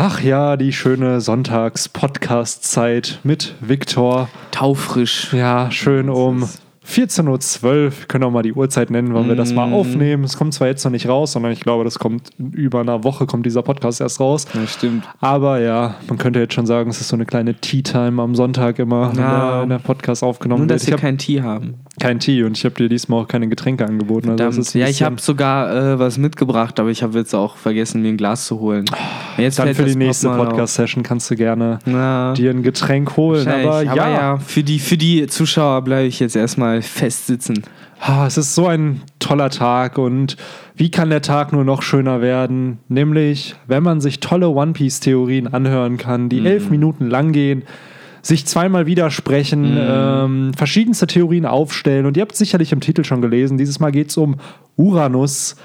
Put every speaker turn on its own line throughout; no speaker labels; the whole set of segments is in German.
Ach ja, die schöne Sonntags-Podcast-Zeit mit Viktor.
Taufrisch.
Ja, schön um 14.12 Uhr. Können auch mal die Uhrzeit nennen, wann wir das mal aufnehmen. Es kommt zwar jetzt noch nicht raus, sondern ich glaube, das kommt über einer Woche, kommt dieser Podcast erst raus.
Ja, stimmt.
Aber ja, man könnte jetzt schon sagen, es ist so eine kleine Tea-Time am Sonntag immer, wenn
Ja.
der, wenn der Podcast aufgenommen
Nur,
wird.
dass wir
habe
kein Tee haben.
Kein Tee und ich habe dir diesmal auch keine Getränke angeboten. Also
Verdammt. Ja, ich habe sogar äh, was mitgebracht, aber ich habe jetzt auch vergessen, mir ein Glas zu holen. Jetzt
Dann für die nächste Podcast-Session kannst du gerne.
Na,
dir ein Getränk holen. Aber ja,
aber ja, für die, für die Zuschauer bleibe ich jetzt erstmal fest sitzen.
Ah, es ist so ein toller Tag und wie kann der Tag nur noch schöner werden? Nämlich, wenn man sich tolle One Piece-Theorien anhören kann, die elf Minuten lang gehen, sich zweimal widersprechen, ähm, verschiedenste Theorien aufstellen. Und ihr habt sicherlich im Titel schon gelesen, dieses Mal geht es um Uranus.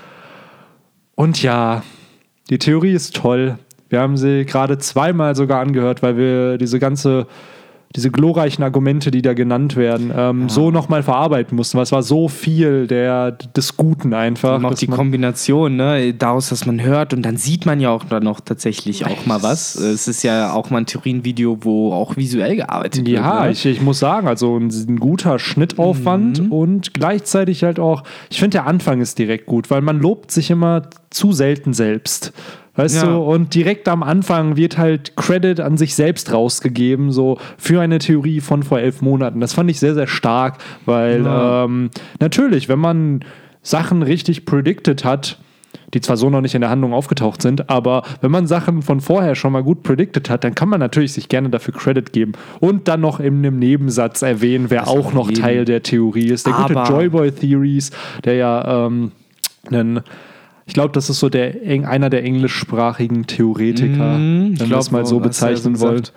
Und ja, die Theorie ist toll. Wir haben sie gerade zweimal sogar angehört, weil wir diese ganze, diese glorreichen Argumente, die da genannt werden, ähm, so nochmal verarbeiten mussten, weil es war so viel der, des Guten einfach.
Und auch die Kombination, ne, daraus, dass man hört und dann sieht man ja auch dann noch tatsächlich auch mal was. Es ist ja auch mal ein Theorienvideo, wo auch visuell gearbeitet
Ja,
wird. ne?
ich, ich muss sagen, also ein, ein guter Schnittaufwand
Mhm.
und gleichzeitig halt auch, ich finde, der Anfang ist direkt gut, weil man lobt sich immer zu selten selbst. Weißt
Ja.
du, und direkt am Anfang wird halt Credit an sich selbst rausgegeben, so für eine Theorie von vor elf Monaten. Das fand ich sehr, sehr stark, weil
Ja.
ähm, natürlich, wenn man Sachen richtig predicted hat, die zwar so noch nicht in der Handlung aufgetaucht sind, aber wenn man Sachen von vorher schon mal gut predicted hat, dann kann man natürlich sich gerne dafür Credit geben und dann noch in einem Nebensatz erwähnen, wer auch
auf
noch. Teil der Theorie ist. Der gute
Aber-
Joyboy Theories, der ja ähm, einen ich glaube, das ist so der einer der englischsprachigen Theoretiker,
Mhm, ich
wenn
glaub,
es mal so
so
bezeichnen wollen.
gesagt.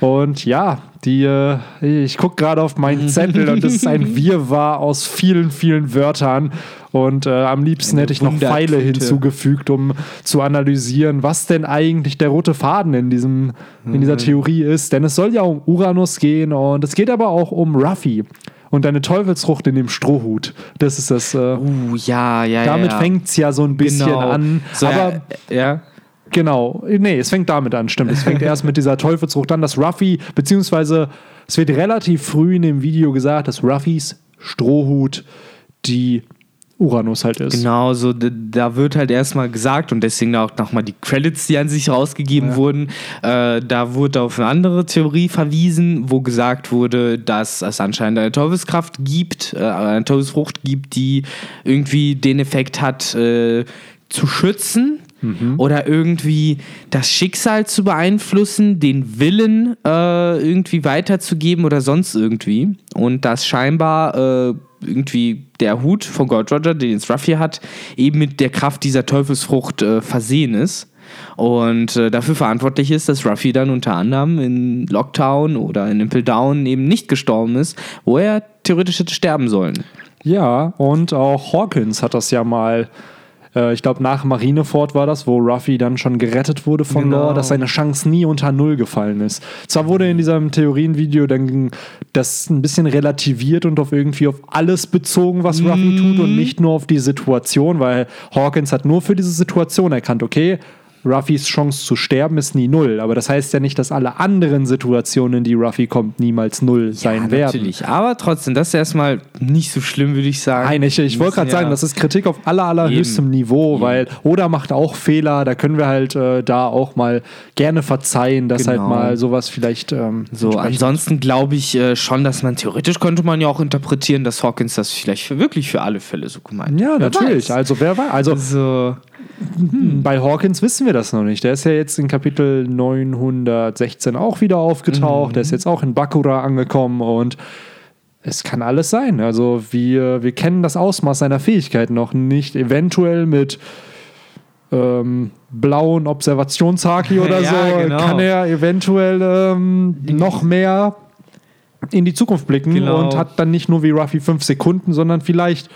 Und ja, die, äh, ich gucke gerade auf meinen Zettel und es ist ein Wirrwarr aus vielen, vielen Wörtern. Und äh, am liebsten
Eine
hätte ich noch Pfeile hinzugefügt, um zu analysieren, was denn eigentlich der rote Faden in, diesem, in
Mhm.
dieser Theorie ist. Denn es soll ja um Uranus gehen und es geht aber auch um Ruffy und eine Teufelsfrucht in dem Strohhut. Das ist das. Äh,
Uh, ja, ja,
damit
ja.
fängt es ja so ein bisschen
Genau.
an.
So,
aber
ja, ja.
Genau, nee, es fängt damit an, stimmt. Es fängt erst mit dieser Teufelsfrucht an, dass Ruffy, beziehungsweise es wird relativ früh in dem Video gesagt, dass Ruffys Strohhut die Uranus halt ist.
Genau, so da wird halt erstmal gesagt und deswegen auch nochmal die Credits, die an sich rausgegeben wurden. Äh, da wurde auf eine andere Theorie verwiesen, wo gesagt wurde, dass es anscheinend eine Teufelskraft gibt, äh, eine Teufelsfrucht gibt, die irgendwie den Effekt hat, äh, zu schützen. Oder irgendwie das Schicksal zu beeinflussen, den Willen äh, irgendwie weiterzugeben oder sonst irgendwie. Und dass scheinbar äh, irgendwie der Hut von Gold Roger, den jetzt Ruffy hat, eben mit der Kraft dieser Teufelsfrucht äh, versehen ist. Und äh, dafür verantwortlich ist, dass Ruffy dann unter anderem in Lockdown oder in Impel Down eben nicht gestorben ist, wo er theoretisch hätte sterben sollen.
Ja, und auch Hawkins hat das ja mal, äh, ich glaube nach Marineford war das, wo Ruffy dann schon gerettet wurde von
Genau.
Law, dass seine Chance nie unter Null gefallen ist. Zwar wurde in diesem Theorienvideo dann das ein bisschen relativiert und auf irgendwie auf alles bezogen, was Ruffy tut und nicht nur auf die Situation, weil Hawkins hat nur für diese Situation erkannt, okay, Ruffys Chance zu sterben ist nie null, aber das heißt ja nicht, dass alle anderen Situationen, in die Ruffy kommt, niemals null sein werden.
natürlich. Aber trotzdem, das ist erstmal nicht so schlimm, würde ich sagen.
Nein, ich, ich wollte gerade
Ja.
sagen, das ist Kritik auf aller, allerhöchstem Niveau, weil Oda macht auch Fehler, da können wir halt äh, da auch mal gerne verzeihen, dass
Genau.
halt mal sowas vielleicht ähm,
So, ansonsten glaube ich äh, schon, dass man theoretisch könnte man ja auch interpretieren, dass Hawkins das vielleicht für, wirklich für alle Fälle so gemeint
Ja,
Wer
natürlich.
weiß.
Also wer weiß. Also
So,
bei Hawkins wissen wir das noch nicht. Der ist ja jetzt in Kapitel 916 auch wieder aufgetaucht. Der ist jetzt auch in Bakura angekommen und es kann alles sein. Also wir, wir kennen das Ausmaß seiner Fähigkeiten noch nicht. Eventuell mit ähm, blauen Observationshaki oder
Ja,
so
genau.
kann er eventuell ähm, noch mehr in die Zukunft blicken
Genau.
und hat dann nicht nur wie Ruffy fünf Sekunden, sondern vielleicht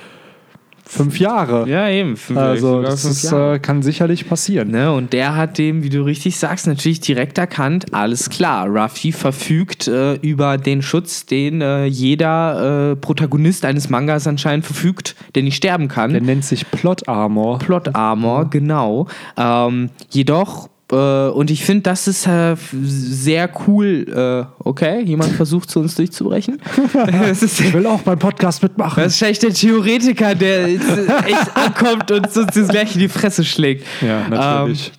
fünf Jahre.
ja, eben.
Also das ist, äh, kann sicherlich passieren.
Ne, und der hat dem, wie du richtig sagst, natürlich direkt erkannt, alles klar, Ruffy verfügt äh, über den Schutz, den äh, jeder äh, Protagonist eines Mangas anscheinend verfügt, der nicht sterben kann.
Der nennt sich Plot Armor.
Plot Armor, genau. Ähm, jedoch, Äh, und ich finde, das ist äh, sehr cool. Äh, okay, jemand versucht zu uns durchzubrechen. ist,
Ich will auch beim Podcast mitmachen.
das ist wahrscheinlich der Theoretiker, der jetzt echt ankommt und uns das gleich in die Fresse schlägt.
Ja, natürlich.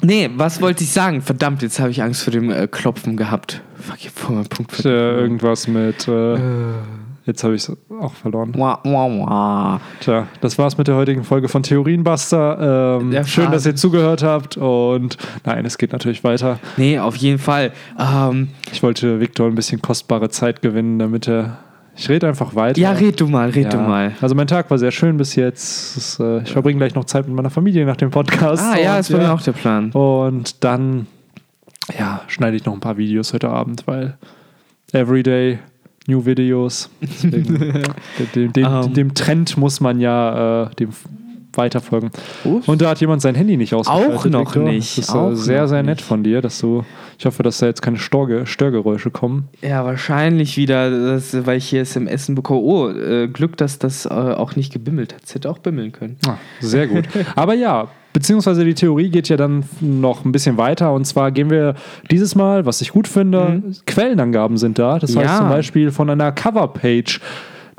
Nee, was wollte ich sagen? Verdammt, jetzt habe ich Angst vor dem äh, Klopfen gehabt. Fuck, ich hab vor meinem Punkt
äh, irgendwas mit. Äh, jetzt habe ich es auch verloren.
Wah, wah, wah.
Tja, das war's mit der heutigen Folge von Theorienbuster. Ähm, schön, dass ihr zugehört habt. Und nein, es geht natürlich weiter.
Nee, auf jeden Fall. Ähm,
Ich wollte Viktor ein bisschen kostbare Zeit gewinnen, damit er. Ich rede einfach weiter.
ja, red du mal, red du
Ja.
mal.
Also mein Tag war sehr schön bis jetzt. Ist, äh, ich verbringe gleich noch Zeit mit meiner Familie nach dem Podcast.
Ah, ja, das war mir auch der Plan.
Und dann, ja, schneide ich noch ein paar Videos heute Abend, weil Everyday New Videos. Deswegen, dem, dem,
Ähm.
dem Trend muss man ja äh, dem weiterfolgen.
Uff.
Und da hat jemand sein Handy nicht ausgeschaltet.
Auch noch
Victor.
nicht,
Das ist
auch
äh, sehr,
noch
sehr nett
nicht.
von dir, dass du. Ich hoffe, dass da jetzt keine Storge, Störgeräusche kommen.
Ja, wahrscheinlich wieder, das, weil ich hier SMS bekomme. Oh, äh, Glück, dass das äh, auch nicht gebimmelt hat. Es hätte auch bimmeln können.
Ah, sehr gut. Aber ja, beziehungsweise die Theorie geht ja dann noch ein bisschen weiter. Und zwar gehen wir dieses Mal, was ich gut finde, Quellenangaben sind da. Das heißt
Mhm. Ja.
zum Beispiel von einer Coverpage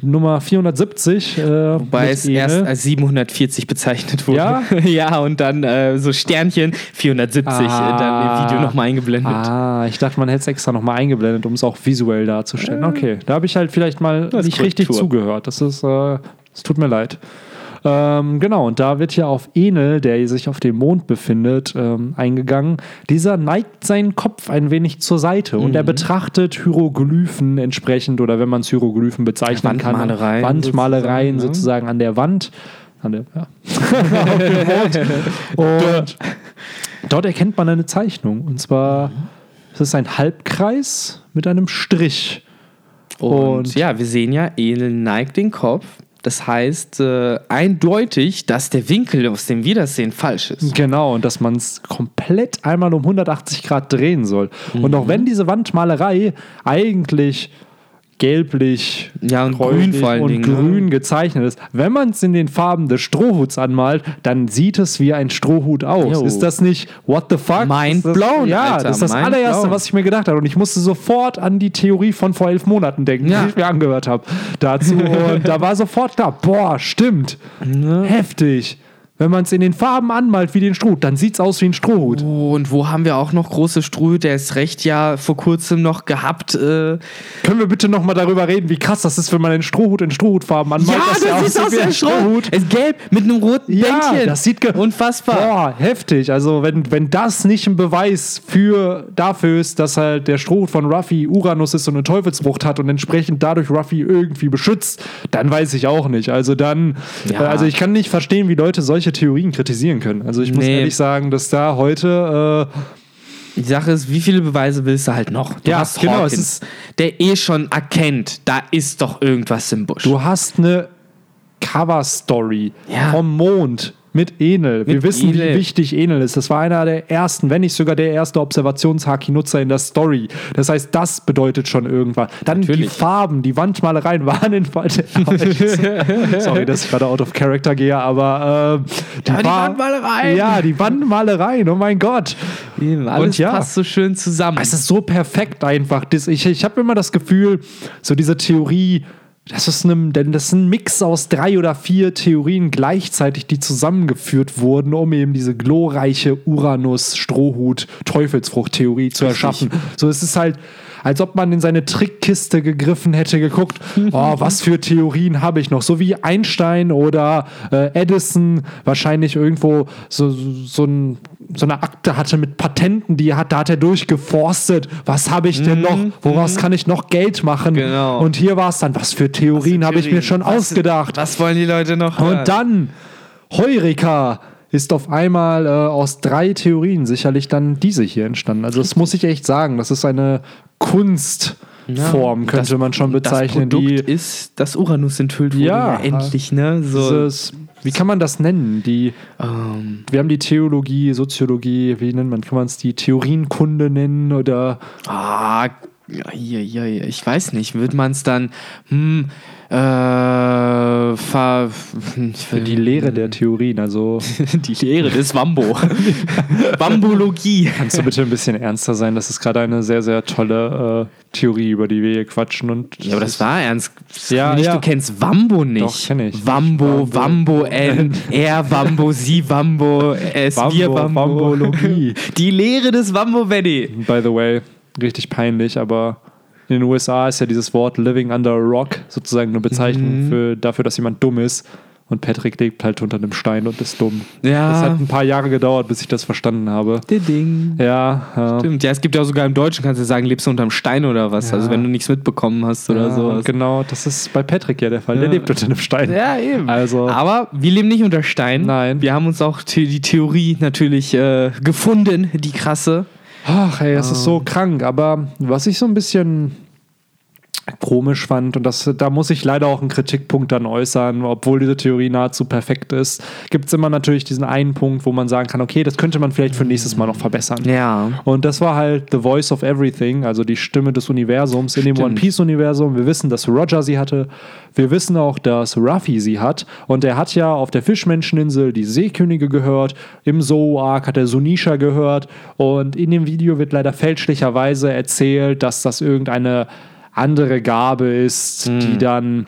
Nummer 470. Äh,
Wobei es
Ene.
erst als 740 bezeichnet wurde.
Ja?
ja, und dann äh, so Sternchen 470 äh, dann im Video nochmal eingeblendet.
Ah, ich dachte, man hätte es extra nochmal eingeblendet, um es auch visuell darzustellen. Okay, da habe ich halt vielleicht mal nicht richtig zugehört. Das ist, äh, es tut mir leid. Ähm, genau, und da wird hier auf Enel, der sich auf dem Mond befindet, ähm, eingegangen. Dieser neigt seinen Kopf ein wenig zur Seite und
Mhm.
er betrachtet Hieroglyphen entsprechend oder wenn man es Hieroglyphen bezeichnen kann,
Wandmalereien
Wandmalereien
sozusagen, ne?
sozusagen an der Wand. An der, ja. Und dort erkennt man eine Zeichnung. Und zwar es ist ein Halbkreis mit einem Strich.
Und,
Und-
ja, wir sehen ja, Enel neigt den Kopf. Das heißt äh, eindeutig, dass der Winkel, aus dem wir das sehen, falsch ist.
Genau, und dass man es komplett einmal um 180 Grad drehen soll. Und
Mhm.
auch wenn diese Wandmalerei eigentlich gelblich,
Ja, und grün vor allen
und
Dingen, ne?
grün gezeichnet ist, wenn man es in den Farben des Strohhuts anmalt, dann sieht es wie ein Strohhut aus.
Jo.
Ist das nicht what the fuck?
Mind
das,
blown,
Ja,
Alter,
das ist das allererste,
blown.
was ich mir gedacht habe. Und ich musste sofort an die Theorie von vor elf Monaten denken,
Ja.
die ich mir angehört habe dazu. Und da war sofort klar, boah, stimmt. Heftig. Wenn man es in den Farben anmalt wie den Strohhut, dann sieht es aus wie ein Strohhut.
Oh, und wo haben wir auch noch große? Der ist recht ja vor kurzem noch gehabt. Äh,
Können wir bitte nochmal darüber reden, wie krass das ist, wenn man den Strohhut in Strohhutfarben anmalt?
ja, das ist
aussieht
aus
wie ein
Strohhut. Ist gelb mit einem roten
Ja,
Bändchen.
das sieht
unfassbar.
Boah, heftig. Also, wenn, wenn das nicht ein Beweis für, dafür ist, dass halt der Strohhut von Ruffy Uranus ist und eine Teufelsfrucht hat und entsprechend dadurch Ruffy irgendwie beschützt, dann weiß ich auch nicht. Also, dann,
Ja.
äh, also ich kann nicht verstehen, wie Leute solche Theorien kritisieren können. Also, ich muss
Nee.
ehrlich sagen, dass da heute, äh,
Die Sache ist, wie viele Beweise willst du halt noch? Du
Ja,
hast
genau,
Hawkins,
ist-
der eh schon erkennt, da ist doch irgendwas im Busch.
Du hast eine Cover-Story
Ja.
vom Mond mit Enel. Wir
Mit
wissen,
Enel.
wie wichtig Enel ist. Das war einer der ersten, wenn nicht sogar der erste Observationshaki-Nutzer in der Story. Das heißt, das bedeutet schon irgendwas. Dann die
Natürlich.
Farben, die Wandmalereien waren in Sorry, dass ich gerade out of character gehe, aber äh, die,
Ja, die Wandmalereien.
Ja, die Wandmalereien, oh mein Gott.
Eben, alles
Und ja.
passt so schön zusammen.
Es ist so perfekt einfach. Ich ich habe immer das Gefühl, so diese Theorie, das ist, ein, denn das ist ein Mix aus drei oder vier Theorien gleichzeitig, die zusammengeführt wurden, um eben diese glorreiche Uranus-Strohhut-Teufelsfrucht-Theorie zu erschaffen. So, es ist halt, als ob man in seine Trickkiste gegriffen hätte, geguckt, oh, was für Theorien habe ich noch? So wie Einstein oder äh, Edison wahrscheinlich irgendwo so, so, ein, so eine Akte hatte mit Patenten, die er hat, da hat er durchgeforstet. Was habe ich denn noch? Woraus kann ich noch Geld machen?
Genau.
Und hier war es dann, was für Theorien habe ich mir schon
Was-
ausgedacht.
Was wollen die Leute noch? hören?
Und dann, Heureka ist auf einmal äh, aus drei Theorien sicherlich dann diese hier entstanden. Also das muss ich echt sagen, das ist eine Kunstform, könnte man schon bezeichnen.
Das Produkt
die,
ist, dass Uranus enthüllt wurde.
Ja.
Ja, endlich, ne? So,
dieses, wie kann man das nennen? Die,
ähm,
wir haben die Theologie, Soziologie, wie nennt man, kann man es die Theorienkunde nennen oder
ah, ich weiß nicht. Wird man es dann, hm, äh, ver,
Für die Lehre der Theorien, also
die Lehre des Wambo. Wambologie.
kannst du bitte ein bisschen ernster sein? Das ist gerade eine sehr, sehr tolle äh, Theorie, über die wir hier quatschen. Und
Ja, aber das war ernst.
Ja,
nicht,
ja.
du kennst Wambo nicht.
Doch, kenn ich.
Wambo, Wambo, N, er Wambo, sie Wambo, es
Wambo,
wir Wambo.
Wambologie.
Die Lehre des Wambo, Benny.
By the way, richtig peinlich, aber in den USA ist ja dieses Wort living under a rock sozusagen eine Bezeichnung
Mhm.
für, dafür, dass jemand dumm ist. Und Patrick lebt halt unter einem Stein und ist dumm.
Ja.
Das hat ein paar Jahre gedauert, bis ich das verstanden habe.
Ding.
Ja, ja.
Stimmt, ja, es gibt ja sogar im Deutschen, kannst du sagen, lebst du unterm Stein oder was?
Ja.
Also wenn du nichts mitbekommen hast oder
ja,
sowas.
Genau, das ist bei Patrick ja der Fall. Der
Ja.
lebt unter einem Stein.
Ja, eben.
Also-
Aber wir leben nicht unter Stein.
Nein.
Wir haben uns auch die Theorie natürlich äh, gefunden, die krasse.
Ach, ey, ist
Ähm.
so krank. Aber was ich so ein bisschen komisch fand, und das, da muss ich leider auch einen Kritikpunkt dann äußern, obwohl diese Theorie nahezu perfekt ist, gibt es immer natürlich diesen einen Punkt, wo man sagen kann, okay, das könnte man vielleicht für nächstes Mal noch verbessern.
Ja.
Und das war halt The Voice of Everything, also die Stimme des Universums in dem
Stimmt.
One Piece-Universum. Wir wissen, dass Roger sie hatte. Wir wissen auch, dass Ruffy sie hat. Und er hat ja auf der Fischmenscheninsel die Seekönige gehört. Im Zoo-Arc hat er Sunisha gehört. Und in dem Video wird leider fälschlicherweise erzählt, dass das irgendeine andere Gabe ist, die dann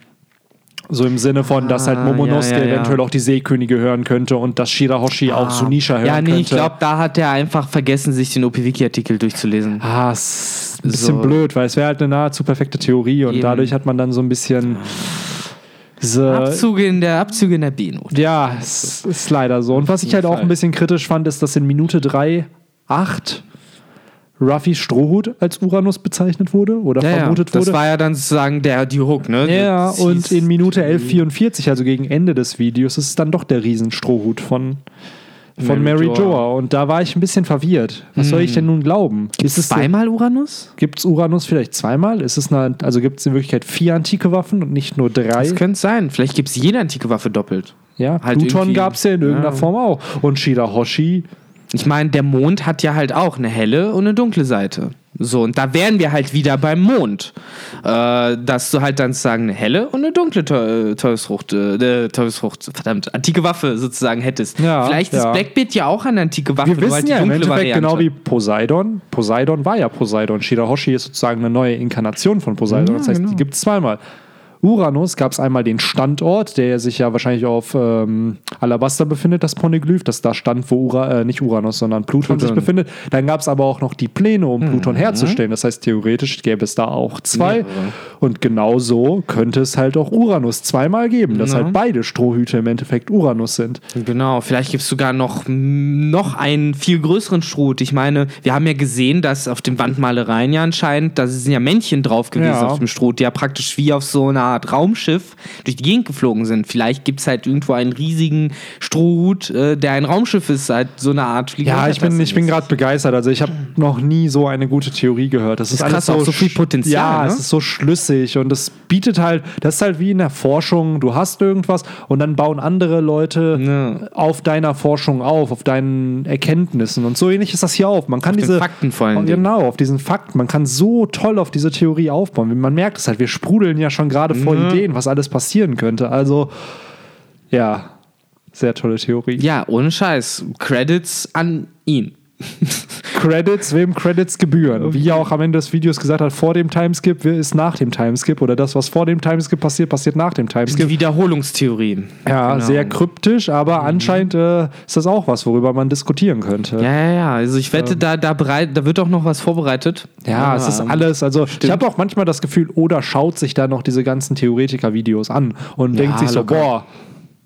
so im Sinne von, dass halt
Hm. Ah,
Momonosuke
ja, ja, ja.
eventuell auch die Seekönige hören könnte und dass Shirahoshi auch Sunisha hören
Ja, nee,
könnte.
ich glaube, da hat er einfach vergessen, sich den OP-Wiki-Artikel durchzulesen.
Ah, ist ein bisschen
So.
blöd, weil es wäre halt eine nahezu perfekte Theorie und
Eben.
dadurch hat man dann so ein bisschen diese.
Abzüge in der Abzüge in der B-Note.
Ja, es ist leider so. Und was ich halt auch ein bisschen kritisch fand, ist, dass in Minute 3, 8 Ruffys Strohhut als Uranus bezeichnet wurde oder
Ja, ja,
vermutet
das
wurde.
war ja dann sozusagen der, die Hook, ne?
ja,
Das
und in Minute 11,44, also gegen Ende des Videos, ist es dann doch der Riesenstrohhut von, von
Mary
Mary
Joa.
Und da war ich ein bisschen verwirrt. Was soll ich denn nun glauben? Ist es
Zweimal Uranus?
Gibt es Uranus vielleicht zweimal? Ist es eine, also gibt es in Wirklichkeit vier antike Waffen und nicht nur drei?
Das könnte sein. Vielleicht gibt es jede antike Waffe doppelt.
Ja,
halt
Pluton gab es ja in irgendeiner
Ja.
Form auch. Und Shirahoshi,
Ich meine, der Mond hat ja halt auch eine helle und eine dunkle Seite. So, und da wären wir halt wieder beim Mond. Äh, dass du halt dann sozusagen eine helle und eine dunkle Teu- Teufelsfrucht, äh, Teufelsfrucht, verdammt, antike Waffe sozusagen hättest.
Ja,
Vielleicht ist
ja.
Blackbeard ja auch eine antike Waffe.
wir
nur
wissen
halt
ja im Endeffekt
Variante.
genau wie Poseidon. Poseidon war ja Poseidon. Shirahoshi ist sozusagen eine neue Inkarnation von Poseidon.
Ja,
das heißt,
genau.
die gibt es zweimal. Uranus gab es einmal den Standort, der sich ja wahrscheinlich auf ähm, Alabaster befindet, das Poneglyph, das da stand, wo Ura, äh, nicht Uranus, sondern Pluton, sich
Pluton.
befindet. Dann gab es aber auch noch die Pläne, um Pluton herzustellen. Das heißt, theoretisch gäbe es da auch zwei.
Mehrere.
Und genau so könnte es halt auch Uranus zweimal geben, dass
Ja.
halt beide Strohhüte im Endeffekt Uranus sind.
Genau, vielleicht gibt es sogar noch, noch einen viel größeren Strohhut. Ich meine, wir haben ja gesehen, dass auf den Wandmalereien ja anscheinend, da sind ja Männchen drauf gewesen
Ja.
auf dem Strohhut, die ja praktisch wie auf so einer Art Raumschiff durch die Gegend geflogen sind. Vielleicht gibt es halt irgendwo einen riesigen Strohhut, äh, der ein Raumschiff ist, halt so eine Art Flieger.
Ja, ich bin, ich bin gerade begeistert. Also ich habe noch nie so eine gute Theorie gehört. Das ist,
ist
alles
krass, auch so viel
sch-
Potenzial,
Ja,
ne?
es ist so schlüssig und es bietet halt, das ist halt wie in der Forschung, du hast irgendwas und dann bauen andere Leute
Ja.
auf deiner Forschung auf, auf deinen Erkenntnissen und so ähnlich ist das hier auch. Man kann
den
diese
Fakten vor Dingen.
Genau, auf diesen Fakten. Man kann so toll auf diese Theorie aufbauen. Man merkt es halt, wir sprudeln ja schon gerade vor
Mhm.
Ideen, was alles passieren könnte. Also ja, sehr tolle Theorie.
Ja, ohne Scheiß. Credits an ihn.
Credits, wem Credits gebühren. Wie er auch am Ende des Videos gesagt hat, vor dem Timeskip ist nach dem Timeskip oder das, was vor dem Timeskip passiert, passiert nach dem
Die
Timeskip.
Wiederholungstheorie.
Ja,
Genau.
sehr kryptisch, aber anscheinend äh, ist das auch was, worüber man diskutieren könnte.
Ja, ja, ja. Also ich wette, da, da, bereit, da wird auch noch was vorbereitet.
Ja, es ist
ähm,
alles, also ich habe auch manchmal das Gefühl, Oda schaut sich da noch diese ganzen Theoretiker-Videos an und denkt sich so,
locker.
boah,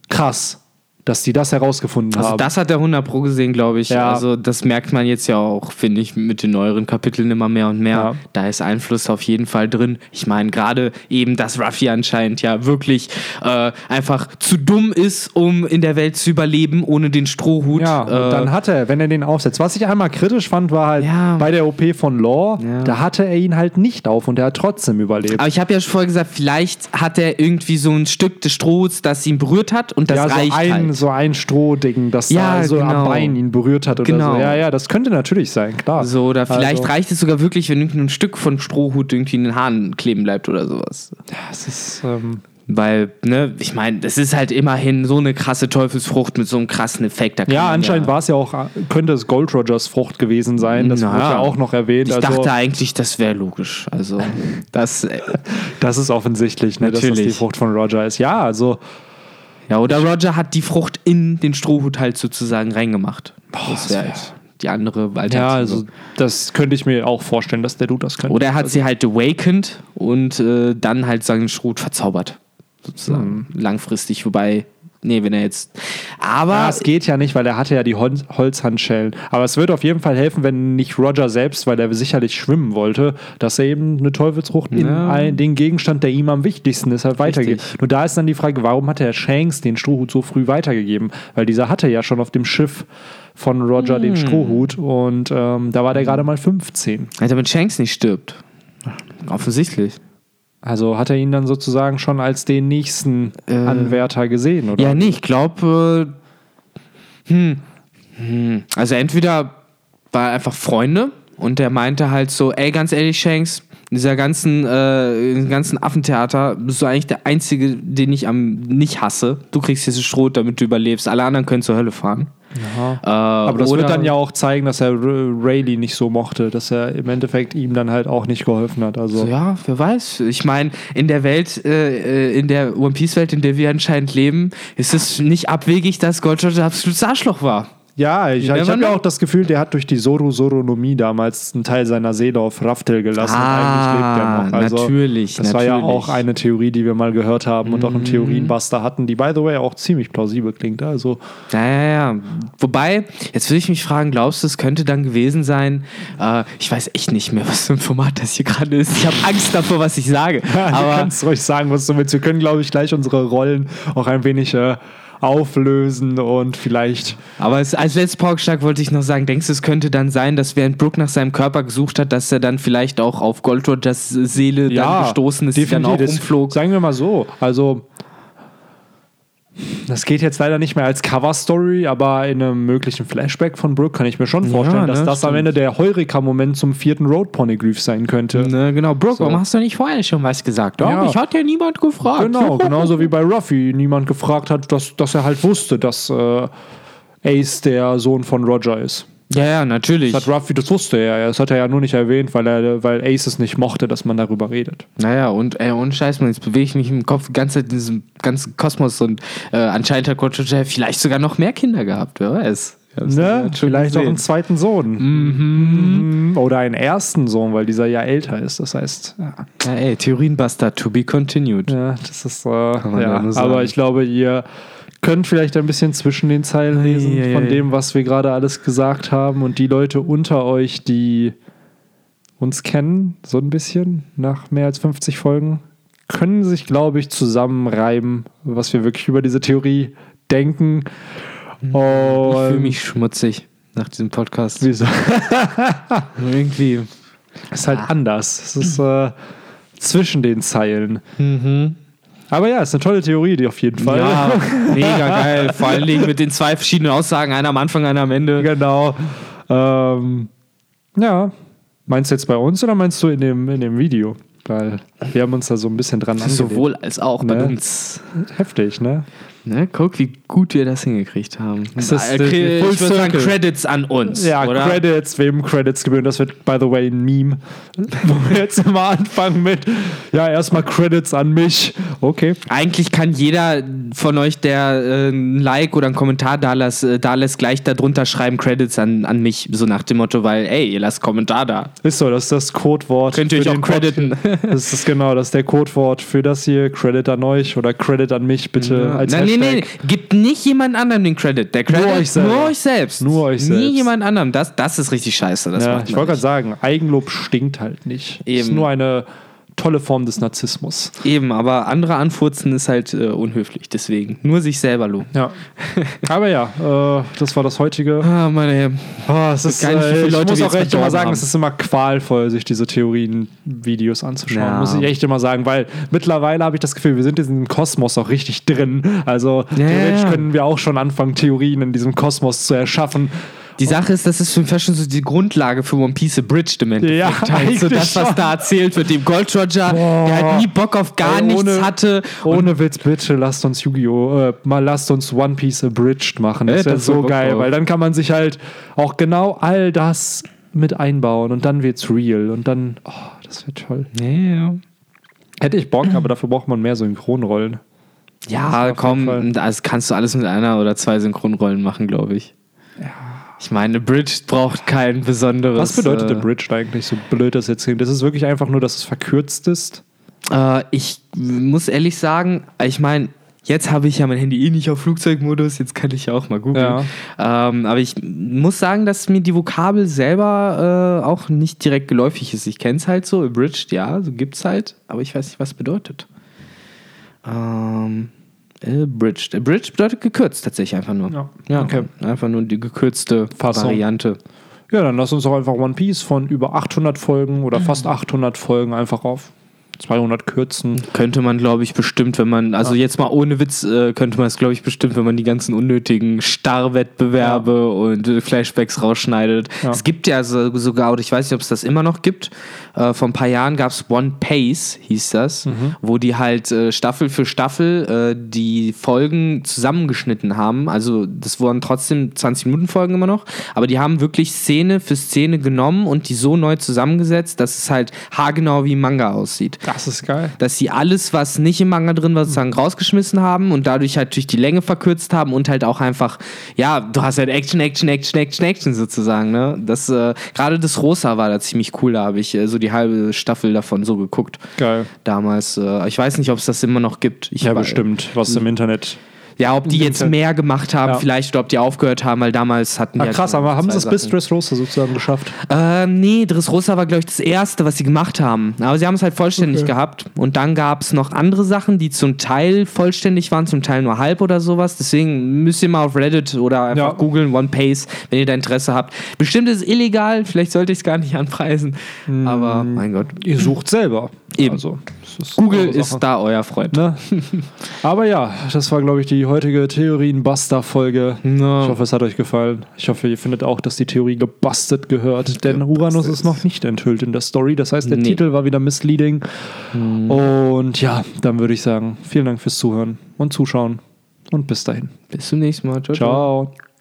krass, dass die das herausgefunden
Also
haben.
das hat der 100 Pro gesehen, glaube ich.
Ja.
Also das merkt man jetzt ja auch, finde ich, mit den neueren Kapiteln immer mehr und mehr.
Ja.
Da ist Einfluss auf jeden Fall drin. Ich meine, gerade eben, dass Ruffy anscheinend ja wirklich äh, einfach zu dumm ist, um in der Welt zu überleben, ohne den Strohhut.
Ja,
äh,
dann hat er, wenn er den aufsetzt. Was ich einmal kritisch fand, war halt
Ja.
bei der OP von Law, da hatte er ihn halt nicht auf und er hat trotzdem überlebt.
aber ich habe ja schon vorher gesagt, vielleicht hat er irgendwie so ein Stück des Strohhuts, das ihn berührt hat und das
ja, so
reicht
ein,
halt.
So ein Strohding, das
Ja,
da so am
genau.
Bein ihn berührt hat oder
Genau.
so. Ja, ja, das könnte natürlich sein, klar.
So, oder vielleicht
Also-
reicht es sogar wirklich, wenn irgendwie ein Stück von Strohhut irgendwie in den Haaren kleben bleibt oder sowas.
Das ist, ähm,
Weil, ne, ich meine, das ist halt immerhin so eine krasse Teufelsfrucht mit so einem krassen Effekt.
Ja, anscheinend war es ja auch, könnte es Gold Rogers Frucht gewesen sein. Das
Na
wurde ja
ja.
auch noch erwähnt.
Ich
also,
dachte eigentlich, das wäre logisch. Also, das, äh,
das ist offensichtlich, ne, dass das die
Natürlich.
Frucht von Roger ist. Ja, also
ja, oder Roger hat die Frucht in den Strohhut halt sozusagen reingemacht. das wäre halt die andere Alternative.
Ja, also das könnte ich mir auch vorstellen, dass der Dude das könnte.
Oder er hat sie halt awakened und äh, dann halt seinen Strohhut verzaubert. Sozusagen. Langfristig, wobei, nee, wenn er jetzt. Aber.
Ja, es geht ja nicht, weil er hatte ja die Hol Holzhandschellen. Aber es würde auf jeden Fall helfen, wenn nicht Roger selbst, weil er sicherlich schwimmen wollte, dass er eben eine Teufelsfrucht in
Ja.
ein, den Gegenstand, der ihm am wichtigsten ist, halt weitergibt. Nur da ist dann die Frage, warum hat der Shanks den Strohhut so früh weitergegeben? Weil dieser hatte ja schon auf dem Schiff von Roger
Hm.
den Strohhut und ähm, da war der gerade mal 15.
Alter, damit Shanks nicht stirbt. Offensichtlich.
Also hat er ihn dann sozusagen schon als den nächsten
Äh,
Anwärter gesehen, oder?
Ja, nee, ich glaube, äh, hm, hm, also entweder war er einfach Freunde und der meinte halt so, ey, ganz ehrlich, Shanks, in dieser ganzen, äh, ganzen Affentheater bist du eigentlich der Einzige, den ich am nicht hasse. Du kriegst jetzt Schrot, damit du überlebst. Alle anderen können zur Hölle fahren. Äh,
Aber das wird dann ja auch zeigen, dass er Rayleigh nicht so mochte, dass er im Endeffekt ihm dann halt auch nicht geholfen hat. Also
So, ja, wer weiß. Ich meine, in der Welt, äh, äh, in der One Piece Welt, in der wir anscheinend leben, ist es nicht abwegig, dass Gold Roger ein absolutes Arschloch war.
Ja, ich, ich habe ja auch das Gefühl, der hat durch die Zoro-Soronomie damals einen Teil seiner Seele auf Raftel gelassen
Ah,
und eigentlich lebt er noch. Also,
natürlich,
Das war ja
natürlich. Mhm.
auch eine Theorie, die wir mal gehört haben und auch im Theorienbuster hatten, die by the way auch ziemlich plausibel klingt. Also
Ja, ja, ja. Wobei, jetzt will ich mich fragen, glaubst du, es könnte dann gewesen sein, äh, ich weiß echt nicht mehr, was für ein Format das hier gerade ist. Ich habe Angst davor, was ich sage.
du
Aber
kannst ruhig sagen, was du willst. Wir können, glaube ich, gleich unsere Rollen auch ein wenig äh, auflösen und vielleicht
Aber es, als letztes Paukenschlag wollte ich noch sagen, denkst du, es könnte dann sein, dass während Brooke nach seinem Körper gesucht hat, dass er dann vielleicht auch auf Gold Rogers Seele dann gestoßen ist, die dann auch umflog?
Sagen wir mal so, also das geht jetzt leider nicht mehr als Cover-Story, aber in einem möglichen Flashback von Brooke kann ich mir schon vorstellen,
ne,
dass das am
stimmt.
Ende der Heureka-Moment zum vierten Road Poneglyph sein könnte.
Ne, genau, Brooke,
So.
warum hast du nicht vorher schon was gesagt? Doch,
Ja.
ich hat ja niemand gefragt.
Genau, genauso wie bei Ruffy niemand gefragt hat, dass, dass er halt wusste, dass äh, Ace der Sohn von Roger ist.
Ja, ja, natürlich.
Das hat Ruffy, das wusste er. Das hat er ja nur nicht erwähnt, weil, er, weil Ace es nicht mochte, dass man darüber redet.
Naja, und ey, ohne Scheiß, man, jetzt bewege ich mich im Kopf die ganze Zeit in diesem ganzen Kosmos und äh, anscheinend hat Coach vielleicht sogar noch mehr Kinder gehabt, wer weiß.
Ne?
ja
Vielleicht auch
gesehen.
einen zweiten Sohn. Mhm. Oder einen ersten Sohn, weil dieser ja älter ist. Das heißt, ja,
Ja, ey, Theorienbuster to be continued.
ja das ist. Äh, ja.
ja.
Aber ich glaube, ihr könnt vielleicht ein bisschen zwischen den Zeilen lesen
Ei, ei,
von dem, was wir gerade alles gesagt haben. Und die Leute unter euch, die uns kennen, so ein bisschen nach mehr als 50 Folgen, können sich, glaube ich, zusammenreiben, was wir wirklich über diese Theorie denken.
Ich fühle mich schmutzig nach diesem Podcast.
wieso?
Irgendwie.
ist halt anders. Es ist äh, zwischen den Zeilen.
Mhm.
Aber ja, ist eine tolle Theorie, die auf jeden Fall.
Ja, mega geil. Vor allen Dingen mit den zwei verschiedenen Aussagen, einer am Anfang, einer am Ende.
genau. Ähm, ja. Meinst du jetzt bei uns oder meinst du in dem, in dem Video? Weil wir haben uns da so ein bisschen dran angelehnt.
Sowohl als auch bei
Ne?
uns.
Heftig, ne?
Ne? Guck, wie gut wir das hingekriegt haben.
Es ist
Äh,
Full
ich würde sagen. Credits an uns.
Ja,
oder?
Credits, wem Credits gebühren. Das wird, by the way, ein Meme. Wo wir jetzt immer anfangen mit, ja, erstmal Credits an mich. Okay.
Eigentlich kann jeder von euch, der äh, ein Like oder einen Kommentar da lässt, äh, da lässt, gleich darunter schreiben Credits an, an mich. So nach dem Motto, weil, ey, ihr lasst Kommentar da.
Ist so, das ist das Codewort.
Könnt ihr euch auch crediten.
Das ist genau, das ist der Codewort für das hier. Credit an euch oder Credit an mich, bitte als
Nein, nee,
Hashtag.
nee, gibt nicht jemand anderem den Credit. Der Credit
euch selber.
Nur euch selbst.
Nur euch
Nie
selbst.
jemand anderem. Das, das ist richtig scheiße. Das
Ja,
macht
ich wollte gerade sagen, Eigenlob stinkt halt nicht. Es ist
Eben.
nur eine tolle Form des Narzissmus.
Eben, aber andere anfurzen ist halt äh, unhöflich, deswegen. Nur sich selber loben.
Ja. Aber ja, äh, das war das heutige.
Ah, meine Herren.
Oh, es ist,
viele
äh, ich
Leute
muss
wir
auch echt immer sagen,
haben.
es ist immer qualvoll, sich diese Theorien-Videos anzuschauen.
Ja.
Muss ich echt immer sagen, weil mittlerweile habe ich das Gefühl, wir sind in diesem Kosmos auch richtig drin. Also
Ja,
theoretisch
ja.
können wir auch schon anfangen, Theorien in diesem Kosmos zu erschaffen.
Die Sache ist, das ist für mich fast schon so die Grundlage für One Piece Abridged im Endeffekt.
Ja,
halt so das, was
schon.
da erzählt wird, dem Gold Roger,
Boah.
der halt nie Bock auf gar
Ey,
nichts
ohne-
hatte.
Ohne Witz, bitte lasst uns Yu-Gi-Oh! Äh, mal lasst uns One Piece Abridged machen. Das
Ja,
wäre so geil,
drauf.
weil dann kann man sich halt auch genau all das mit einbauen und dann wird's real und dann, oh, das wäre toll.
Ja, ja.
Hätte ich Bock, aber dafür braucht man mehr Synchronrollen.
Ja, komm, das kannst du alles mit einer oder zwei Synchronrollen machen, glaube ich. Ich meine, Abridged braucht kein besonderes.
Was bedeutet
äh,
Abridged eigentlich, so blöd das jetzt klingt? Das ist wirklich einfach nur, dass es verkürzt ist.
Äh, ich muss ehrlich sagen, ich meine, jetzt habe ich ja mein Handy eh nicht auf Flugzeugmodus, jetzt kann ich ja auch mal googeln. Ähm, aber ich muss sagen, dass mir die Vokabel selber äh, auch nicht direkt geläufig ist. Ich kenne es halt so, abridged, ja, so gibt es halt, aber ich weiß nicht, was bedeutet. Ähm, abridged. Abridged bedeutet gekürzt tatsächlich einfach nur.
Ja,
ja
okay.
Einfach nur die gekürzte
Fassung.
Variante.
Ja, dann lass uns doch einfach One Piece von über 800 Folgen oder fast 800 Folgen einfach auf 200 kürzen.
Könnte man, glaube ich, bestimmt, wenn man, also jetzt mal ohne Witz, äh, könnte man es, glaube ich, bestimmt, wenn man die ganzen unnötigen Starrwettbewerbe und äh, Flashbacks rausschneidet.
Ja.
Es gibt ja so, sogar, oder ich weiß nicht, ob es das immer noch gibt, äh, vor ein paar Jahren gab es One Pace, hieß das, wo die halt äh, Staffel für Staffel äh, die Folgen zusammengeschnitten haben. Also das waren trotzdem 20-Minuten-Folgen immer noch, aber die haben wirklich Szene für Szene genommen und die so neu zusammengesetzt, dass es halt haargenau wie Manga aussieht
Das ist geil.
dass sie alles, was nicht im Manga drin war, sozusagen rausgeschmissen haben und dadurch halt durch die Länge verkürzt haben und halt auch einfach, ja, du hast halt Action, Action, Action, Action, Action sozusagen, ne? Das, äh, gerade das Rosa war da ziemlich cool, da habe ich äh, so die halbe Staffel davon so geguckt.
Geil.
Damals, äh, ich weiß nicht, ob es das immer noch gibt. Ich
Ja, bestimmt. Was im Internet.
Ja, ob die jetzt mehr gemacht haben,
Ja.
vielleicht, oder ob die aufgehört haben, weil damals hatten die.
Ah,
halt
krass,
schon
aber haben sie es bis. Dressrosa sozusagen geschafft?
Ähm, nee, Dressrosa war, glaube ich, das erste, was sie gemacht haben. Aber sie haben es halt vollständig
Okay.
gehabt. Und dann gab es noch andere Sachen, die zum Teil vollständig waren, zum Teil nur halb oder sowas. Deswegen müsst ihr mal auf Reddit oder einfach
Ja.
googeln, One Pace, wenn ihr da Interesse habt. Bestimmt ist es illegal, vielleicht sollte ich es gar nicht anpreisen. Aber mein Gott.
Ihr sucht selber.
Eben.
Also, ist
Google ist da euer Freund.
Ne? Aber ja, das war, glaube ich, die heutige Theorien-Buster-Folge.
No.
Ich hoffe, es hat euch gefallen. Ich hoffe, ihr findet auch, dass die Theorie gebustet gehört. Denn Uranus ist noch nicht enthüllt in der Story. Das heißt, der
Nee.
Titel war wieder misleading. Und ja, dann würde ich sagen, vielen Dank fürs Zuhören und Zuschauen. Und bis dahin.
Bis zum nächsten Mal. ciao. ciao.
Ciao.